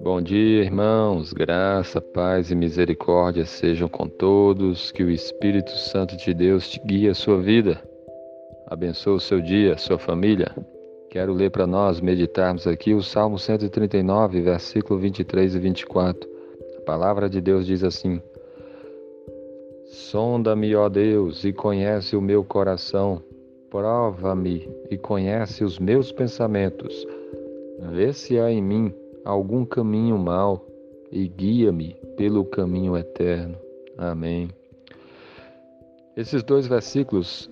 Bom dia, irmãos. Graça, paz e misericórdia sejam com todos. Que o Espírito Santo de Deus te guie a sua vida. Abençoe o seu dia, sua família. Quero ler para nós meditarmos aqui o Salmo 139, versículo 23 e 24. A palavra de Deus diz assim: Sonda-me, ó Deus, e conhece o meu coração. Prova-me e conhece os meus pensamentos. Vê se há em mim algum caminho mau e guia-me pelo caminho eterno. Amém. Esses dois versículos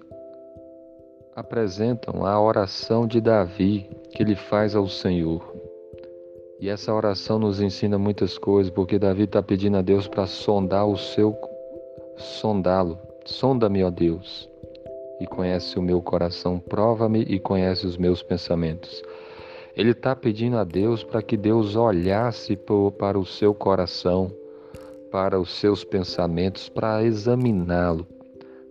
apresentam a oração de Davi que ele faz ao Senhor. E essa oração nos ensina muitas coisas, porque Davi está pedindo a Deus para sondar o seu, sondá-lo. Sonda-me, ó Deus, e conhece o meu coração, prova-me e conhece os meus pensamentos. Ele está pedindo a Deus para que Deus olhasse para o seu coração, para os seus pensamentos, para examiná-lo,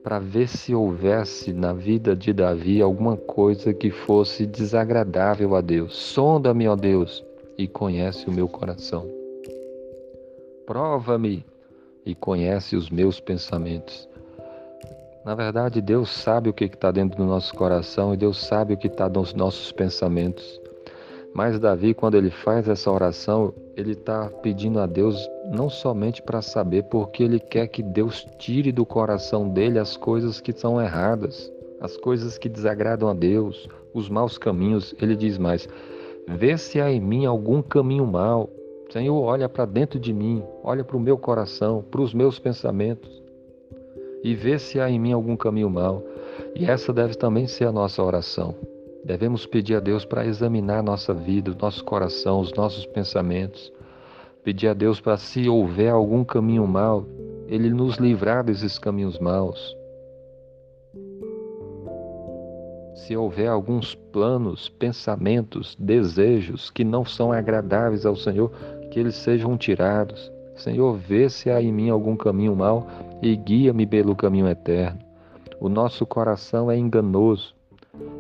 para ver se houvesse na vida de Davi alguma coisa que fosse desagradável a Deus. Sonda-me, ó Deus, e conhece o meu coração. Prova-me e conhece os meus pensamentos. Na verdade, Deus sabe o que está dentro do nosso coração e Deus sabe o que está nos nossos pensamentos. Mas Davi, quando ele faz essa oração, ele está pedindo a Deus não somente para saber, porque ele quer que Deus tire do coração dele as coisas que são erradas, as coisas que desagradam a Deus, os maus caminhos. Ele diz mais: Vê se há em mim algum caminho mau. Senhor, olha para dentro de mim, olha para o meu coração, para os meus pensamentos e vê se há em mim algum caminho mau. E essa deve também ser a nossa oração. Devemos pedir a Deus para examinar nossa vida, nosso coração, os nossos pensamentos. Pedir a Deus para, se houver algum caminho mau, Ele nos livrar desses caminhos maus. Se houver alguns planos, pensamentos, desejos que não são agradáveis ao Senhor, que eles sejam tirados. Senhor, vê se há em mim algum caminho mau e guia-me pelo caminho eterno. O nosso coração é enganoso.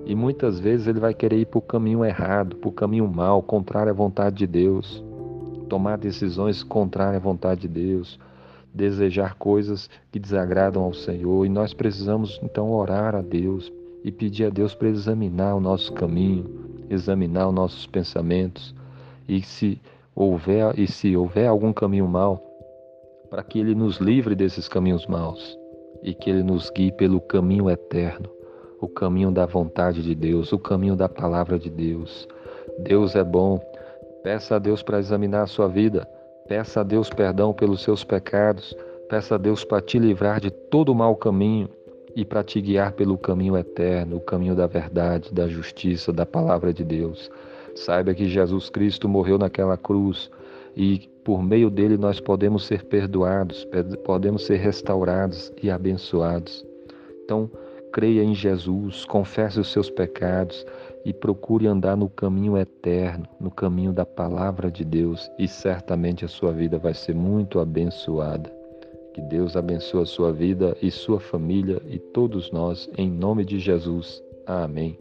E muitas vezes ele vai querer ir para o caminho errado, para o caminho mal, contrário à vontade de Deus. Tomar decisões contrárias à vontade de Deus. Desejar coisas que desagradam ao Senhor. E nós precisamos então orar a Deus e pedir a Deus para examinar o nosso caminho, examinar os nossos pensamentos. E se houver, e se houver algum caminho mal, para que Ele nos livre desses caminhos maus e que Ele nos guie pelo caminho eterno o caminho da vontade de Deus, o caminho da palavra de Deus. Deus é bom. Peça a Deus para examinar a sua vida. Peça a Deus perdão pelos seus pecados. Peça a Deus para te livrar de todo o mau caminho e para te guiar pelo caminho eterno, o caminho da verdade, da justiça, da palavra de Deus. Saiba que Jesus Cristo morreu naquela cruz e por meio dele nós podemos ser perdoados, podemos ser restaurados e abençoados. Então, creia em Jesus, confesse os seus pecados e procure andar no caminho eterno, no caminho da palavra de Deus, e certamente a sua vida vai ser muito abençoada. Que Deus abençoe a sua vida e sua família e todos nós, em nome de Jesus. Amém.